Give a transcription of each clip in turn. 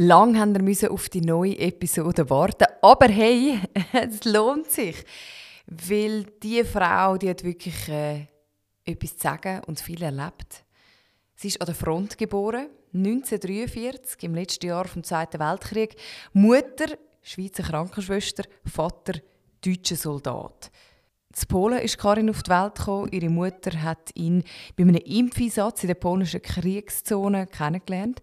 Lang haben wir auf die neue Episode warten, aber hey, es lohnt sich, weil die Frau, die hat wirklich äh, etwas zu sagen und viel erlebt. Sie ist an der Front geboren, 1943, im letzten Jahr vom Zweiten Weltkrieg. Mutter, Schweizer Krankenschwester, Vater, deutscher Soldat. In Polen ist Karin auf die Welt gekommen. Ihre Mutter hat ihn bei einem Impfeinsatz in der polnischen Kriegszone kennengelernt.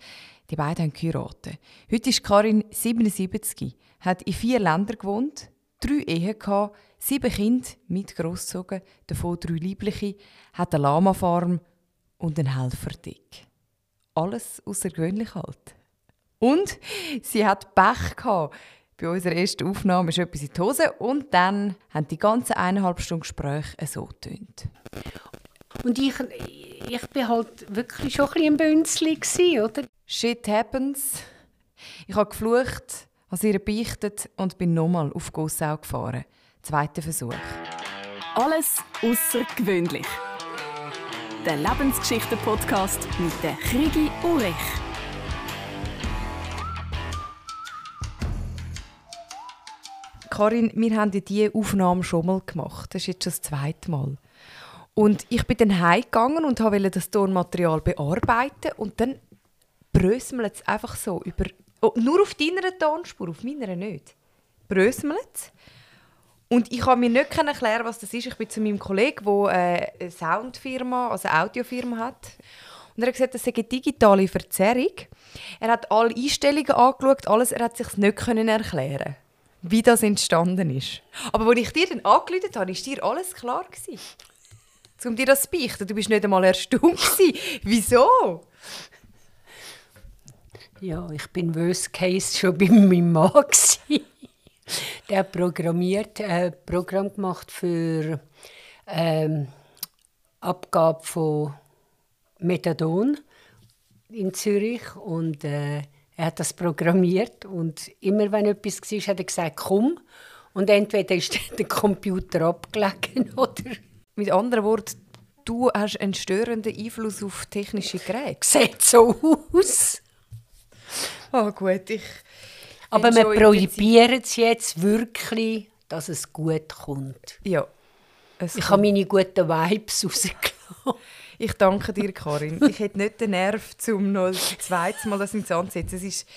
Die beiden haben geheiratet. Heute ist Karin 77, hat in vier Ländern gewohnt, drei Ehen gehabt, sieben Kinder mit großzogen, davon drei liebliche, hat eine Lama-Farm und einen Helferdick. Alles außergewöhnlich halt. Und sie hat Pech gehabt. Bei unserer ersten Aufnahme ist etwas in die Hose und dann haben die ganzen eineinhalb Stunden Gespräch so getönt. Und ich, ich bin halt wirklich schon ein bisschen ein Bünzli, oder? Shit happens. Ich habe geflucht, habe ihr beichtet und bin nochmal auf Gossau gefahren. Zweiter Versuch. Alles außergewöhnlich. Der Lebensgeschichten-Podcast mit der Krigi Ulrich. Karin, wir haben diese Aufnahme schon mal gemacht. Das ist jetzt schon das zweite Mal. Und ich bin dann heimgegangen und wollte das Tonmaterial bearbeiten und dann bröselt es einfach so über... Oh, nur auf deiner Tonspur, auf meiner nicht. Bröselt und ich kann mir nicht erklären, was das ist. Ich bin zu meinem Kollegen, der äh, eine Soundfirma, also eine Audiofirma hat. Und er hat gesagt, das sei eine digitale Verzerrung. Er hat alle Einstellungen angeschaut, alles. Er hat sich nicht erklären wie das entstanden ist. Aber als ich dir dann angerufen habe, war dir alles klar. Um dir das zu beichten. Du bist nicht einmal erstaunt. Wieso? Ja, ich bin worst case schon bei meinem Mann. Der hat programmiert, äh, Programm gemacht für ähm, Abgabe von Methadon in Zürich und äh, er hat das programmiert und immer wenn etwas war, hat er gesagt, komm. Und entweder ist der Computer abgelegen oder... Mit anderen Worten, du hast einen störenden Einfluss auf technische Geräte. Sieht so aus. Oh gut, ich... Aber wir probieren es jetzt wirklich, dass es gut kommt. Ja. ich habe meine guten Vibes rausgelassen. Ich danke dir, Karin. Ich hätte nicht den Nerv, um noch das zweite Mal das ins anzusetzen. Es ist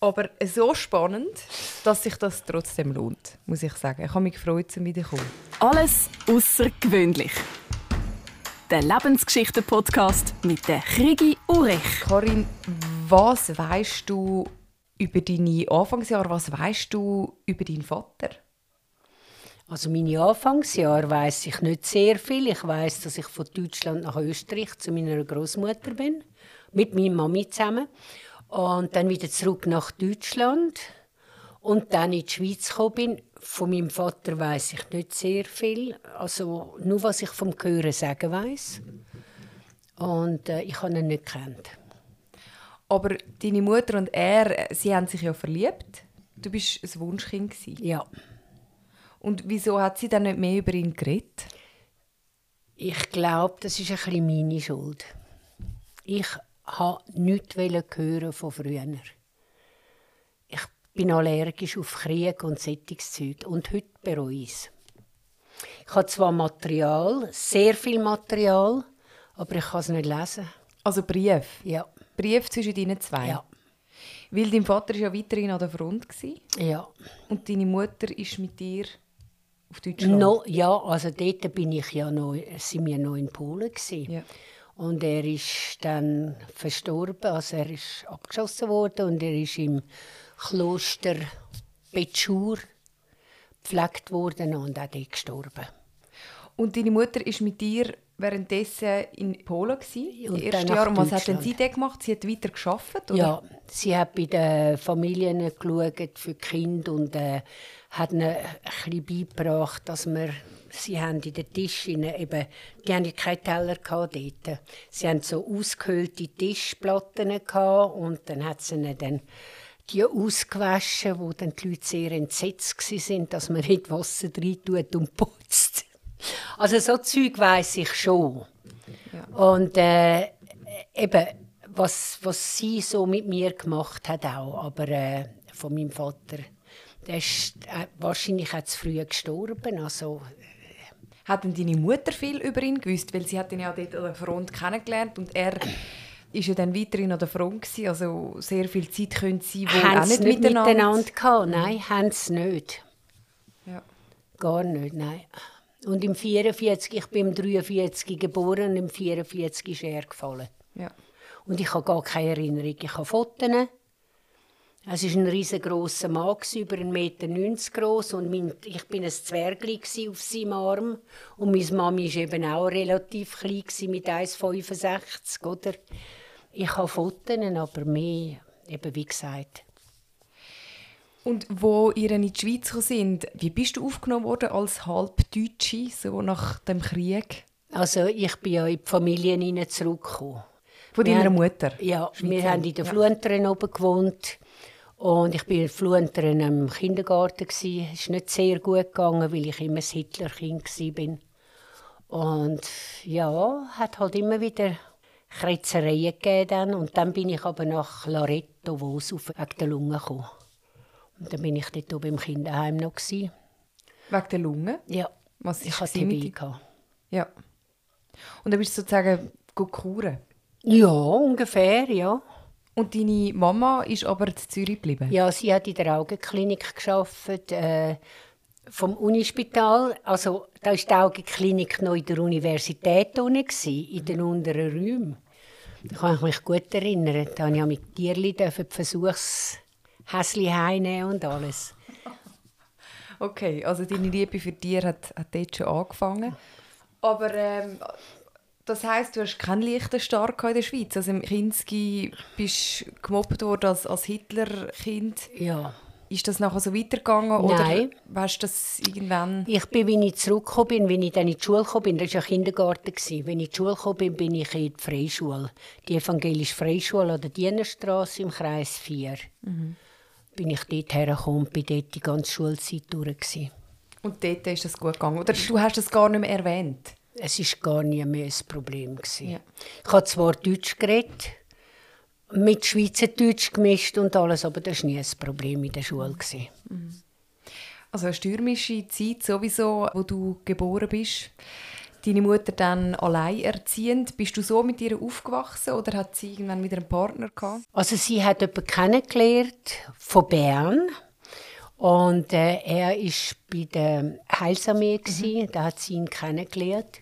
aber so spannend, dass sich das trotzdem lohnt, muss ich sagen. Ich habe mich gefreut, zum wiederkommen. Alles außergewöhnlich. Der Lebensgeschichten-Podcast mit der Krigi Ulrich. Karin, was weißt du über deine Anfangsjahre? Was weißt du über deinen Vater? Also meine Anfangsjahre weiß ich nicht sehr viel. Ich weiß, dass ich von Deutschland nach Österreich zu meiner Großmutter bin, mit meiner Mami zusammen, und dann wieder zurück nach Deutschland und dann in die Schweiz gekommen bin. Von meinem Vater weiß ich nicht sehr viel, also nur was ich vom Hören sagen weiß. Und äh, ich habe ihn nicht kennt. Aber deine Mutter und er, sie haben sich ja verliebt. Du bist ein Wunschkind Ja. Und wieso hat sie dann nicht mehr über ihn geredet? Ich glaube, das ist ein bisschen meine Schuld. Ich wollte nichts hören von früher. Ich bin allergisch auf Krieg und Sättigungszeug und heute bereue ich es. Ich habe zwar Material, sehr viel Material, aber ich kann es nicht lesen. Also Brief? Ja. Brief zwischen ihnen zwei? Ja. Weil dein Vater war ja weiterhin an der Front. Ja. Und deine Mutter ist mit dir auf Deutschland? No, ja, also dort bin ich ja noch, sind wir noch in Polen. Ja. Und er ist dann verstorben, also er ist abgeschossen worden und er ist im Kloster Betschur gepflegt worden und auch dort gestorben. Und deine Mutter ist mit dir währenddessen in Polen gewesen, erste Jahr. Und was hat denn sie dort gemacht? Sie hat weiter geschafft, Ja, sie hat bei den Familien geschaut für die Kinder und äh, hat ihnen ein bisschen beigebracht, dass wir Sie haben in den Tischen eben, die haben keine Teller dort. Sie haben so ausgehöhlte Tischplatten gehabt und dann hat sie ihnen dann die ausgewaschen, wo dann die Leute sehr entsetzt waren, dass man nicht Wasser rein tut und putzt. Also so Zeug weiss ich schon. Ja. Und äh, eben, was, was sie so mit mir gemacht hat auch, aber äh, von meinem Vater. Der ist äh, wahrscheinlich auch zu früh gestorben, also Hat denn deine Mutter viel über ihn gewusst? Weil sie hat ihn ja dort an der Front kennengelernt und er ist ja dann weiterhin an der Front gewesen. Also sehr viel Zeit können sie wohl haben auch sie nicht, nicht miteinander. miteinander gehabt. Nein, haben sie nicht. Ja. Gar nicht, nein. Und im 44, ich bin im 43 geboren und im 44 ist er gefallen. Ja. Und ich habe gar keine Erinnerung. Ich habe Fotos. Es war ein riesengroßer Mann, über 1,90 Meter groß und mein, ich bin ein Zwergli auf seinem Arm. Und meine Mami war eben auch relativ klein, mit 1,65 oder? Ich habe Fotos, aber mehr, eben wie gesagt. Und wo ihr in die Schweiz sind, wie bist du aufgenommen worden als Halbdeutsche, so nach dem Krieg? Also ich bin ja in die Familie zurückgekommen. Von Wir deiner haben- Mutter? Ja, wir Schweizerin. haben in der Ja. Fluenteren oben gewohnt. Und ich war in Fluenteren im Kindergarten. Es ist nicht sehr gut gegangen, weil ich immer ein Hitlerkind war. Und ja, hat halt immer wieder Kretzereien gegeben. Dann. Und dann bin ich aber nach Loreto, wo es auf wegen der Lunge gekommen. Und dann bin ich dort oben im Kinderheim noch. gsi. Wegen der Lunge? Ja, Was ich hatte gewesen TB. Ja. Und dann bist du sozusagen kuren. Ja, ungefähr, ja. Und deine Mama ist aber in Zürich geblieben? Ja, sie hat in der Augenklinik geschafft, äh, vom Unispital. Also da ist die Augenklinik noch in der Universität unten in den unteren Räumen. Da kann ich mich gut erinnern. Da durfte ich mit Tierli dürfen Versuchshäsli heimnehmen und alles. Okay, also deine Liebe für Tiere hat, hat dort schon angefangen. Aber ähm, das heisst, du hast keinen leichten Start in der Schweiz. Also im Kinski bist du gemobbt worden als, als Hitlerkind. Ja. Ist das nachher so weitergegangen? Nein. Oder weißt du das irgendwann? Ich bin, wenn ich zurückgekommen bin, wenn ich dann in die Schule gekommen bin, das war ja Kindergarten, gewesen. wenn ich in die Schule gekommen bin, bin ich in die Freischule. Die evangelische Freischule an der Dienerstraße im Kreis 4. Bin ich dort hergekommen und bin dort die ganze Schulzeit durch. Gewesen. Und dort ist das gut gegangen. Oder du hast das gar nicht mehr erwähnt. Es war gar nie mehr ein Problem. Gewesen. Ja. Ich habe zwar Deutsch geredet, mit Schweizerdeutsch gemischt und alles, aber das war nie ein Problem in der Schule. Gewesen. Also eine stürmische Zeit sowieso, wo du geboren bist. Deine Mutter dann alleinerziehend. Bist du so mit ihr aufgewachsen oder hat sie irgendwann wieder einen Partner gehabt? Also sie hat jemanden kennengelernt von Bern und äh, er war bei der Heilsarmee, mhm. da hat sie ihn kennengelernt.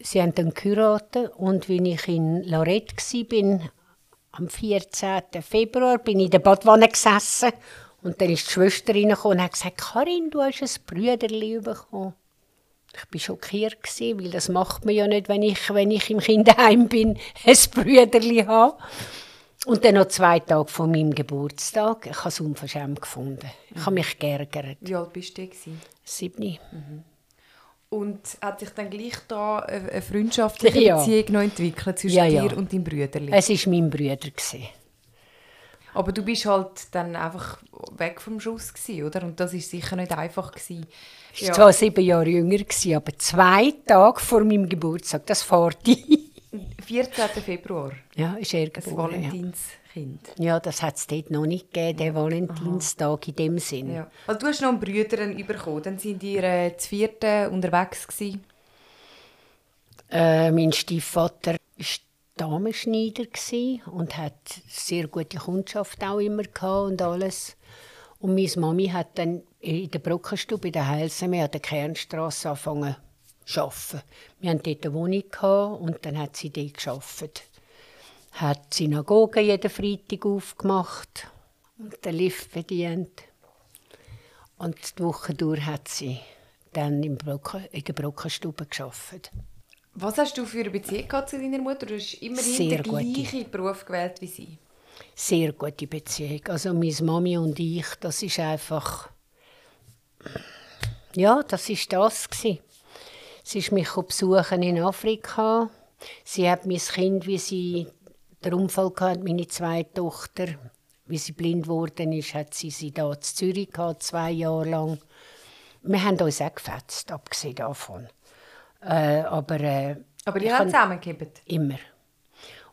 Sie haben dann geheiratet und wenn ich in Lorette war, am 14. Februar, bin ich in der Badwanne gesessen und dann ist die Schwester reingekommen und hat gesagt, Karin, du hast ein Brüderli bekommen. Ich war schockiert, gewesen, weil das macht man ja nicht, wenn ich, wenn ich im Kinderheim bin, ein Brüderli habe. Und dann noch zwei Tage vor meinem Geburtstag. Ich habe es unverschämt gefunden. Ich habe mich geärgert. Wie alt bist du denn? gewesen? Siebni. Und hat sich dann gleich da eine freundschaftliche Ja. Beziehung noch entwickelt zwischen Ja, ja. dir und deinem Brüderli? Es war mein Bruder. gewesen. Aber du bist halt dann einfach weg vom Schuss gewesen, oder? Und das ist sicher nicht einfach gewesen. Ich war zwar sieben Jahre jünger, gewesen, aber zwei Tage vor meinem Geburtstag, das fährt ich. 14. Februar, Ja, ist er ein geboren. Ja. Valentinskind. ja, das hat es dort noch nicht gegeben, den Valentinstag in dem Sinn. Ja. Also du hast noch einen Bruder bekommen. Dann sind ihr äh, zu vierten unterwegs gewesen. Äh, mein Stiefvater war Damenschneider und hat sehr gute Kundschaft auch immer und alles. Und meine Mami hat dann in der Brockenstube in der Heilsame an der Kernstraße angefangen zu arbeiten. Wir hatten dort eine Wohnung und dann hat sie dort gearbeitet. Hat Synagoge jeden Freitag aufgemacht und den Lift bedient. Und die Woche durch hat sie dann Brocken, in der Brockenstube gearbeitet. Was hast du für eine Beziehung gehabt zu deiner Mutter? Du hast immerhin Sehr den gute. gleichen Beruf gewählt wie sie. sehr gute Beziehung. Also meine Mami und ich, das ist einfach, ja, das ist das gsi. Sie ist mich besuchen in Afrika. Sie hat mein Kind, wie sie den Unfall hatte, meine zweite Tochter, wie sie blind geworden ist, hat sie sie da in Zürich gehabt, zwei Jahre lang. Wir haben uns auch gefetzt, abgesehen davon. Äh, aber äh, Aber ich ihr habt zusammengegeben. Immer.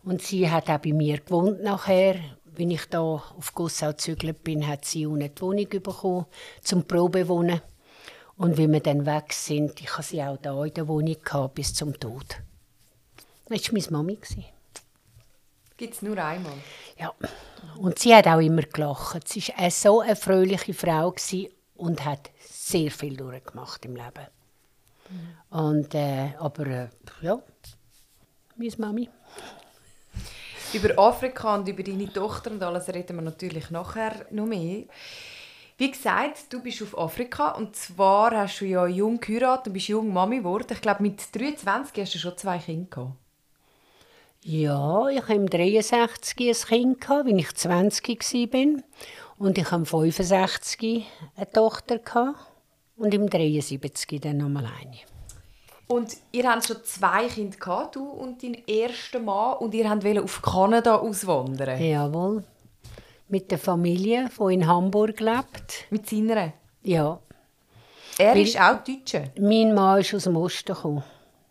Und sie hat auch bei mir gewohnt nachher. Wenn ich da auf Gossau gezügelt bin, hat sie die Wohnung bekommen, zum Probewohnen. Und wie wir dann weg sind, ich hatte sie auch da in der Wohnung gehabt, bis zum Tod. Das war meine Mami. Gibt es nur einmal? Ja. Und sie hat auch immer gelacht. Sie war so eine fröhliche Frau und hat sehr viel durchgemacht im Leben. Mhm. Und, äh, aber äh, ja, meine Mami. Über Afrika und über deine Tochter und alles reden wir natürlich nachher noch mehr. Wie gesagt, du bist auf Afrika und zwar hast du ja jung geheiratet und bist jung Mami geworden. Ich glaube, mit 23 hast du schon zwei Kinder gehabt. Ja, ich hatte im 63 ein Kind, gehabt, als ich 20 war. Und ich hatte 65 eine Tochter. Gehabt. Und im 73 dann nochmal eine. Und ihr habt schon zwei Kinder gehabt, du und dein erster Mann, und ihr wollt auf Kanada auswandern. Jawohl. Mit der Familie, die in Hamburg lebt. Mit seiner? Ja. Er Weil ist auch Deutscher? Mein Mann ist aus dem Osten gekommen.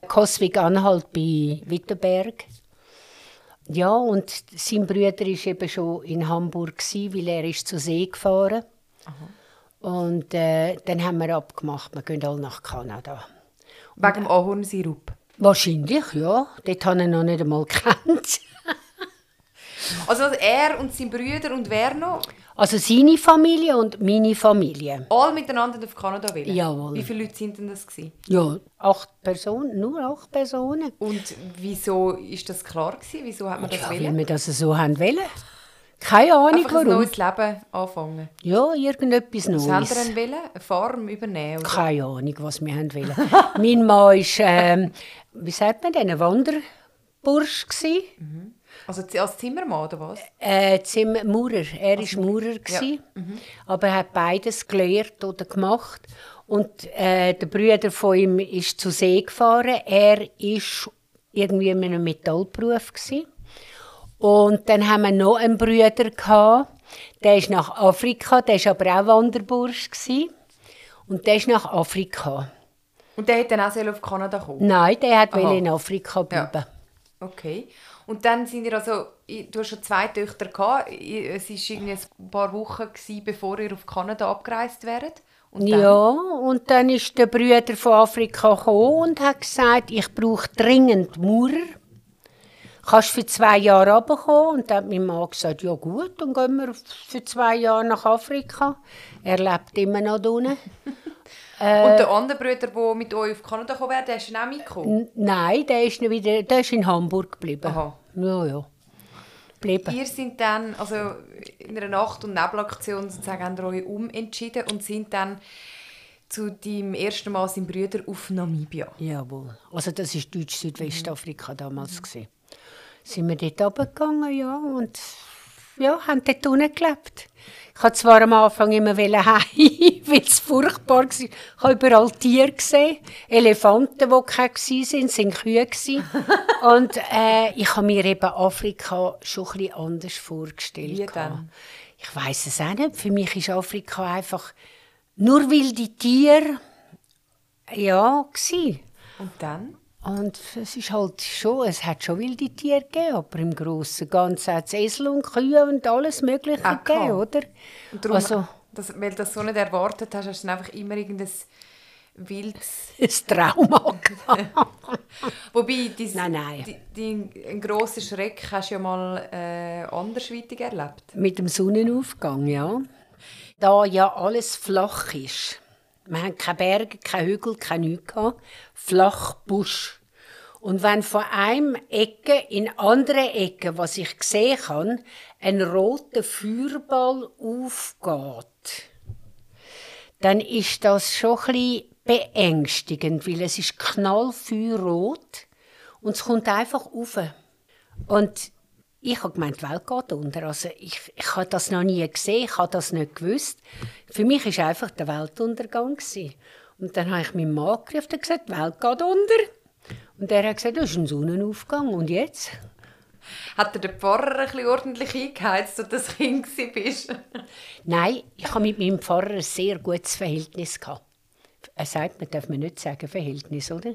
Koswig-Anhalt bei Wittenberg. Ja, und sein Bruder war eben schon in Hamburg, weil er ist zur See gefahren Aha. Und äh, dann haben wir abgemacht, wir gehen alle nach Kanada. Wegen dem Ahornsirup? Wahrscheinlich, ja. Dort habe ich noch nicht einmal gekannt. also er und sein Brüder und wer noch? Also seine Familie und meine Familie. Alle miteinander auf Kanada wählen? Jawohl. Wie viele Leute sind denn das? Gewesen? Ja, acht Personen, nur acht Personen. Und wieso ist das klar gewesen? Wieso hat man das ja, wählen? weil wir das so haben wollen. Keine Ahnung Einfach warum. ein neues Leben anfangen. Ja, irgendetwas Neues. Was haben Sie denn Eine Farm übernehmen? Oder? Keine Ahnung, was wir haben wollen. mein Mann war, ähm, wie sagt man denn, ein Wanderbursch. Mhm. Also als Zimmermann oder was? Äh, Zimmer Maurer. Er war Maurer. Ja. Mhm. Aber er hat beides gelehrt oder gemacht. Und äh, der Bruder von ihm ist zur See gefahren. Er war irgendwie in einem Metallberuf. Gewesen. Und dann haben wir noch einen Bruder, gehabt, der ist nach Afrika, der war aber auch Wanderbursch. Gewesen. Und der ist nach Afrika. Und der hat dann auch auf Kanada kommen? Nein, der hat in Afrika bleiben. Ja. Okay. Und dann sind ihr also, du hast schon zwei Töchter gehabt. Es war irgendwie ein paar Wochen gewesen, bevor ihr auf Kanada abgereist wäret. Und ja, und dann ist der Brüder von Afrika gekommen und hat gesagt, ich brauche dringend Maurer kannst für zwei Jahre runterkommen? Und dann hat mein Mann gesagt, ja gut, dann gehen wir für zwei Jahre nach Afrika. Er lebt immer noch unten. äh, und der andere Bruder, der mit euch auf Kanada gekommen wäre, der ist auch mitgekommen? Nein, der ist, wieder, der ist in Hamburg geblieben. Aha. Ja, ja. Geblieben. Ihr sind dann, also in einer Nacht- und Nebelaktion sozusagen, ihr euch umentschieden und sind dann zu deinem ersten Mal seinem Brüder auf Namibia. Jawohl. Also das war Deutsch-Südwestafrika mhm. damals. Mhm sind wir dort runtergegangen, ja, und ja, haben dort unten gelebt. Ich habe zwar am Anfang immer heim, weil es furchtbar war. Ich habe überall Tiere gesehen, Elefanten, die keine waren, sind Kühe. und äh, ich habe mir eben Afrika schon ein bisschen anders vorgestellt. Wie denn? Ich weiß es auch nicht. Für mich ist Afrika einfach nur wilde Tiere. Ja, gewesen. Und dann? Und es ist halt schon, es hat schon wilde Tiere gegeben, aber im Großen und Ganzen hat es Esel und Kühe und alles Mögliche ah, gegeben, oder? Darum, also, das, weil du das so nicht erwartet hast, hast du dann einfach immer irgendein wildes... Ein Trauma Wobei, dies, nein, nein. Die, die, einen grossen Schreck hast du ja mal äh, andersweitig erlebt. Mit dem Sonnenaufgang, ja. Da ja alles flach ist wir hatten keine Berge, keine Hügel, keine nichts. Flach Busch. Und wenn von einem Ecke in andere Ecke, was ich gesehen habe, ein roter Feuerball aufgeht, dann ist das schon ein beängstigend, weil es ist knallfeuerrot und es kommt einfach rauf. Und ich habe gemeint, die Welt geht unter. Also ich, ich habe das noch nie gesehen, ich habe das nicht gewusst. Für mich war einfach der Weltuntergang. Gewesen. Und dann habe ich meinen Mann gerufen und gesagt, die Welt geht unter. Und er hat gesagt, das ist ein Sonnenaufgang. Und jetzt? Hat er den Pfarrer ein bisschen ordentlich eingeheizt, als du das Kind bist? Nein, ich habe mit meinem Pfarrer ein sehr gutes Verhältnis. Gehabt. Er sagt, man darf mir nicht sagen, Verhältnis, oder?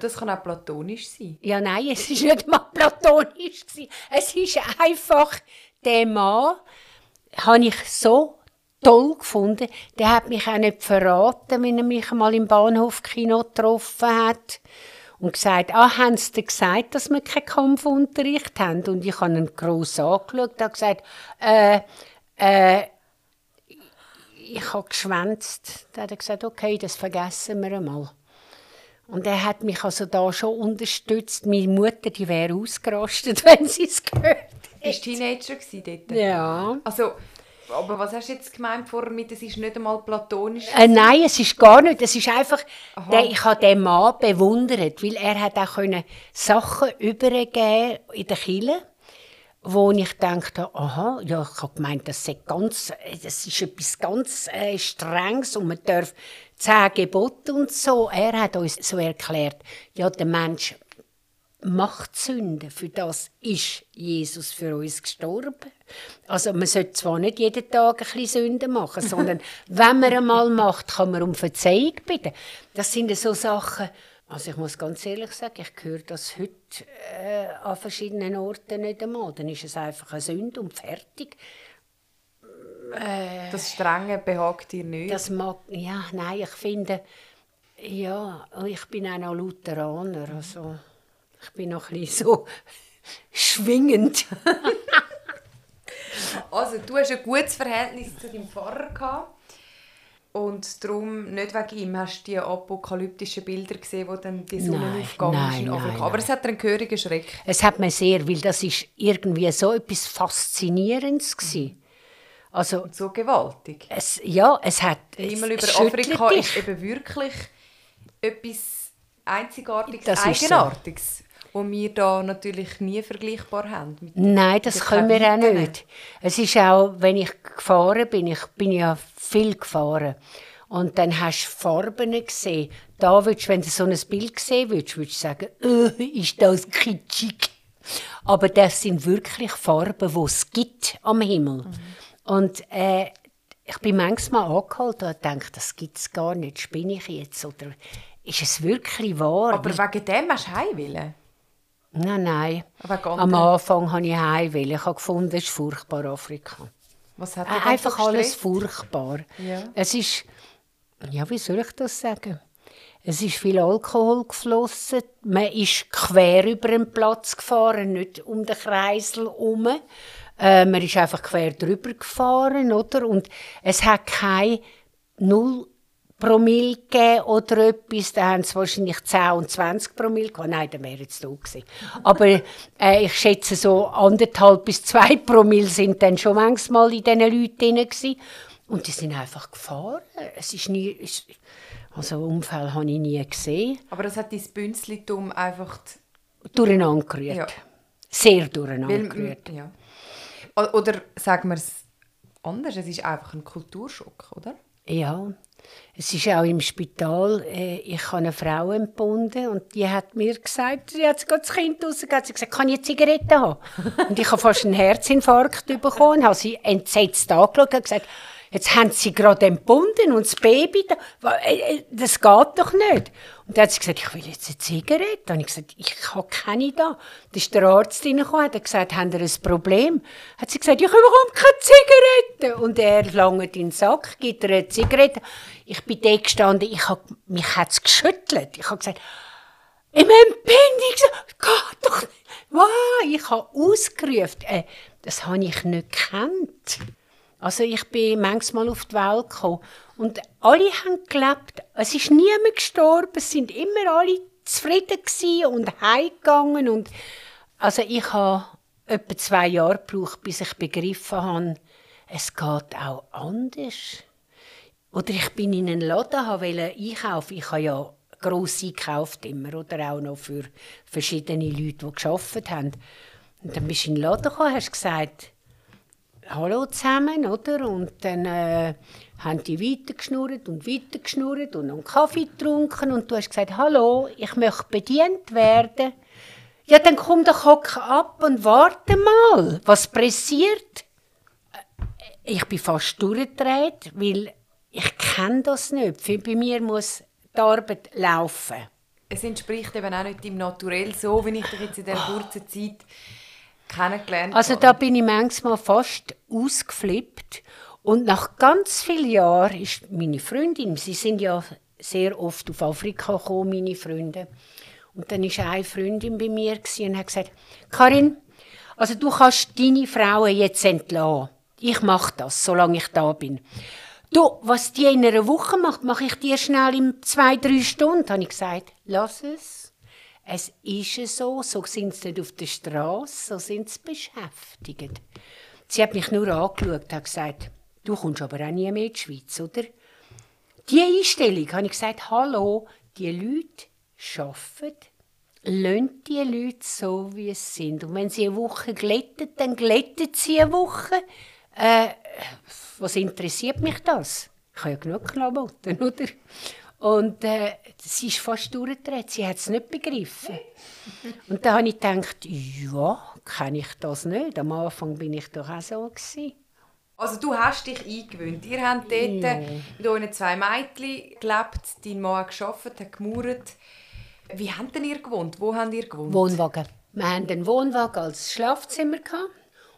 Das kann auch platonisch sein. Ja, nein, es ist nicht mal platonisch. Es ist einfach, der Mann habe ich so toll gefunden. Der hat mich auch nicht verraten, wenn er mich mal im Bahnhofkino getroffen hat. Und gesagt, ah, haben sie dir gesagt, dass wir keinen Kampfunterricht haben? Und ich habe ihn gross angeschaut und gesagt, äh, äh, ich habe geschwänzt. Dann hat er gesagt, okay, das vergessen wir einmal. Und er hat mich also da schon unterstützt. Meine Mutter, die wäre ausgerastet, wenn sie es gehört Bist du Teenager dort? Ja. Also, aber was hast du jetzt gemeint vorher mit, es ist nicht einmal platonisch? Äh, nein, es ist gar nicht. Es ist einfach, der, ich habe den Mann bewundert, weil er hat auch können Sachen übergeben in der Kirche, wo ich dachte, aha, ja, ich habe gemeint, das, sei ganz, das ist etwas ganz äh, Strenges und man darf zehn Gebote und so. Er hat uns so erklärt, ja, der Mensch macht Sünde. Für das ist Jesus für uns gestorben. Also man sollte zwar nicht jeden Tag ein bisschen Sünde machen, sondern wenn man einmal macht, kann man um Verzeihung bitten. Das sind so Sachen, also ich muss ganz ehrlich sagen, ich höre das heute äh, an verschiedenen Orten nicht einmal. Dann ist es einfach eine Sünde und fertig. Das Strenge behagt dir nicht. Das mag, ja, nein, ich finde, ja, ich bin auch noch Lutheraner, also ich bin noch ein bisschen so schwingend. Also, du hast ein gutes Verhältnis zu deinem Pfarrer gehabt. Und darum, nicht wegen ihm, hast du die apokalyptischen Bilder gesehen, wo dann die Sonne Nein, aufgegangen ist nein, in Afrika. nein, Aber es hat einen gehörigen Schreck. Es hat mir sehr, weil das ist irgendwie so etwas Faszinierendes gewesen. Also Und so gewaltig. es, ja, es hat es Himmel über Afrika dich. ist eben wirklich etwas Einzigartiges, Das ist. Eigenartiges, wo wir da natürlich nie vergleichbar haben. Nein, das können wir auch nicht. Es ist auch, wenn ich gefahren bin, ich bin ja viel gefahren. Und dann hast du Farben gesehen. Da würdest, wenn du so ein Bild gesehen würdest, würdest du sagen, äh, ist das kitschig. Aber das sind wirklich Farben, die es gibt am Himmel. Und äh, ich bin manchmal angehalten und gedacht, das gibt es gar nicht. Spinne ich jetzt? Oder ist es wirklich wahr? Aber wegen dem hast du heim wollen? Nein, nein. Am? Anfang habe ich heim. Ich habe gefunden, es ist furchtbar Afrika. Was hat Äh, Einfach alles furchtbar. Ja. Es ist, ja, wie soll ich das sagen? Es ist viel Alkohol geflossen. Man ist quer über den Platz gefahren, nicht um den Kreisel herum. Äh, man ist einfach quer drüber gefahren, oder? Und es hat kein Null Promille gegeben oder etwas. Da haben sie wahrscheinlich 10 und 20 Promille gehabt. Nein, dann wäre jetzt da gewesen. Aber äh, ich schätze, so anderthalb bis zwei Promille sind dann schon manchmal in diesen Leuten drin gewesen. Und die sind einfach gefahren. Es ist nie... Es, also Unfall habe ich nie gesehen. Aber das hat dein Bünzlitum einfach... Durcheinander gerührt. Ja. Sehr durcheinander Weil, gerührt. ja. Oder sagen wir es anders, es ist einfach ein Kulturschock, oder? Ja, es ist auch im Spital, äh, ich habe eine Frau entbunden und die hat mir gesagt, sie hat gerade das Kind rausgegeben, sie hat gesagt, kann ich eine Zigarette haben? und ich habe fast einen Herzinfarkt bekommen, habe sie entsetzt angeschaut und gesagt, jetzt haben sie gerade entbunden und das Baby, da, äh, äh, das geht doch nicht. Und dann hat sie gesagt, ich will jetzt eine Zigarette. Dann habe ich gesagt, ich habe keine da. Dann ist der Arzt reingekommen, hat gesagt, haben Sie ein Problem? Hat sie gesagt, ich bekomme keine Zigarette. Und er langt in den Sack, gibt ihr eine Zigarette. Ich bin da gestanden, ich hab, mich hat es geschüttelt. Ich habe gesagt, im Entbindungs... Geht doch nicht. Wow, ich habe ausgerufen. Äh, das habe ich nicht gekannt. Also ich bin manchmal auf die Welt gekommen und alle haben gelebt. Es ist niemand gestorben, es sind immer alle zufrieden und heimgegangen und also ich habe etwa zwei Jahre gebraucht, bis ich begriffen habe, es geht auch anders. Oder ich bin in einen Laden, wollte einkaufen. Ich habe ja gross einkauft immer, oder auch noch für verschiedene Leute, die gearbeitet haben. Und dann bist du in den Laden gekommen, hast gesagt, Hallo zusammen, oder? Und dann äh, haben die weitergeschnurrt und weitergeschnurrt und einen Kaffee getrunken und du hast gesagt, Hallo, ich möchte bedient werden. Ja, dann komm doch hock ab und warte mal, was passiert? ich bin fast durchgedreht, weil ich kenne das nicht. Für, bei mir muss die Arbeit laufen. Es entspricht eben auch nicht dem Naturell so, wie ich dich jetzt in dieser kurzen Zeit kennengelernt Also habe. da bin ich manchmal fast ausgeflippt. Und nach ganz vielen Jahren ist meine Freundin, sie sind ja sehr oft auf Afrika gekommen, meine Freunde. Und dann war eine Freundin bei mir und hat gesagt, Karin, also du kannst deine Frauen jetzt entlassen. Ich mache das, solange ich da bin. Du, was die in einer Woche macht, mache ich dir schnell in zwei, drei Stunden. Habe ich gesagt, lass es. Es ist so, so sind sie nicht auf der Straße, so sind sie beschäftigt. Sie hat mich nur angeschaut und gesagt, du kommst aber auch nie mehr in die Schweiz, oder? Die Einstellung habe ich gesagt, hallo, die Leute arbeiten, lasst die Leute so, wie es sind. Und wenn sie eine Woche glätten, dann glätten sie eine Woche. Äh, was interessiert mich das? Ich habe ja genug Klamotten, oder? Und äh, sie ist fast durchgedreht, sie hat es nicht begriffen. Und da habe ich gedacht, ja, kenne ich das nicht. Am Anfang bin ich doch auch so. Gewesen. Also du hast dich eingewöhnt. Ihr habt dort mit euren zwei Mädchen gelebt, dein Mann hat gemauert. Wie habt denn ihr gewohnt? Wo habt ihr gewohnt? Wohnwagen. Wir hatten einen Wohnwagen als Schlafzimmer. Gehabt.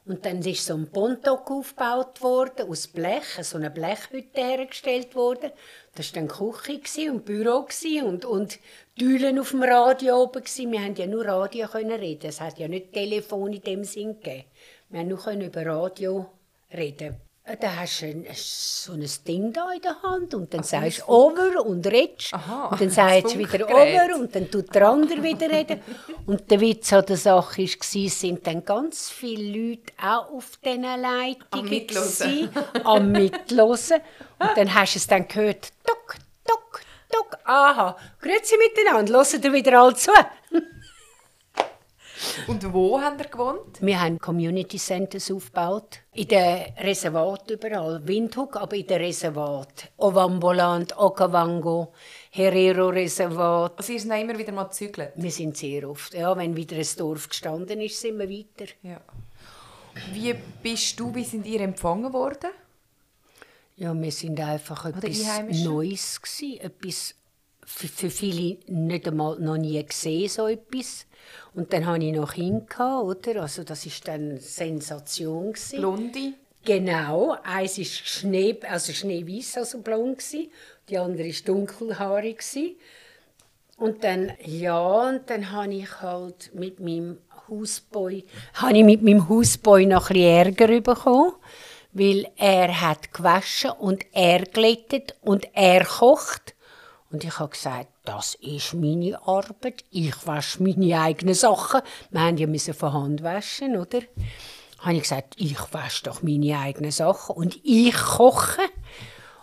Und dann ist so ein Pontok aufgebaut worden, aus Blech, so eine Blechhütte hergestellt worden. Das war dann Küche und Büro und, und Türen auf dem Radio oben. Wir konnten ja nur Radio reden. Es hat ja nicht Telefon in dem Sinn gegeben. Wir konnten nur über Radio reden. Da hast du ein, so ein Ding da in der Hand und dann sagst du over und redest. Aha, und dann sagst du wieder over und dann tut der andere wieder reden. Und der Witz an der Sache war, sind dann ganz viele Leute auch auf diesen Leitungen. Am Mitlosen. gewesen, Am Mitlosen. Und dann hast du es dann gehört. Tuck, tuck, tuck. Aha, grüezi miteinander. Hört ihr wieder alle zu? Und wo habt ihr gewohnt? Wir haben Community Centers aufgebaut. In den Reservat überall. Windhoek, aber in den Reservat. Ovamboland, Okavango, Herero Reservat. Also ihr seid immer wieder mal gezügelt. Wir sind sehr oft. Ja, wenn wieder ein Dorf gestanden ist, sind wir weiter. Ja. Wie bist du, wie sind ihr empfangen worden? Ja, wir sind einfach etwas? Neues gewesen, etwas für, viele nicht einmal noch nie gesehen so etwas. Und dann hatte ich noch Kinder, oder? Also das ist dann eine Sensation gewesen. Blonde? Genau, eins ist Schnee, also schneeweiß, also blond gsi, die andere ist dunkelhaarig gsi. Und dann ja, und dann habe ich halt mit meinem Hausboy, habe ich mit meinem Hausboy noch ein bisschen Ärger bekommen, weil er hat gewaschen und er glättet und er kocht. Und ich habe gesagt, das ist meine Arbeit. Ich wasche meine eigenen Sachen. Wir haben ja müssen von Hand waschen, oder? Habe ich gesagt, ich wasche doch meine eigenen Sachen und ich koche.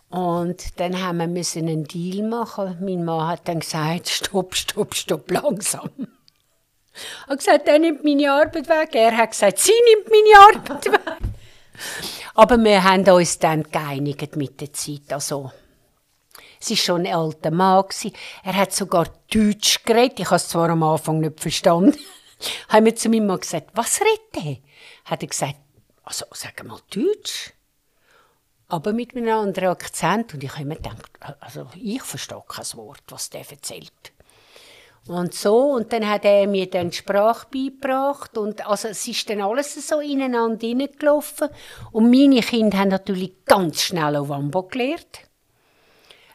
Und dann haben wir müssen einen Deal machen. Mein Mann hat dann gesagt, stopp, stopp, stopp, langsam. Er hat gesagt, er nimmt meine Arbeit weg. Er hat gesagt, sie nimmt meine Arbeit weg. Aber wir haben uns dann geeinigt mit der Zeit. Also, es war schon ein alter Mann. Er hat sogar Deutsch geredet. Ich habe es zwar am Anfang nicht verstanden. haben wir zu meinem Mann gesagt, was redet er? Hat er gesagt, also sag mal Deutsch. Aber mit einem anderen Akzent. Und ich habe immer gedacht, also ich verstehe kein Wort, was der erzählt. Und so, und dann hat er mir dann die Sprache beigebracht und also es ist dann alles so ineinander hineingelaufen. Und meine Kinder haben natürlich ganz schnell auf Wambo gelernt,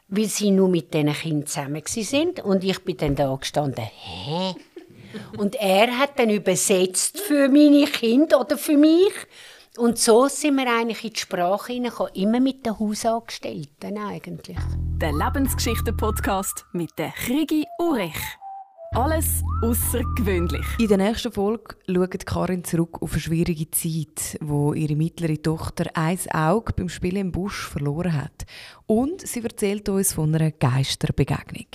weil sie nur mit diesen Kindern zusammen sind und ich bin dann da gestanden, hä? Und er hat dann übersetzt für meine Kinder oder für mich. Und so sind wir eigentlich in die Sprache hineingekommen, immer mit den Hausangestellten eigentlich. Der Lebensgeschichten-Podcast mit der Krigi Urech. Alles außergewöhnlich. In der nächsten Folge schaut Karin zurück auf eine schwierige Zeit, wo ihre mittlere Tochter ein Auge beim Spielen im Busch verloren hat. Und sie erzählt uns von einer Geisterbegegnung.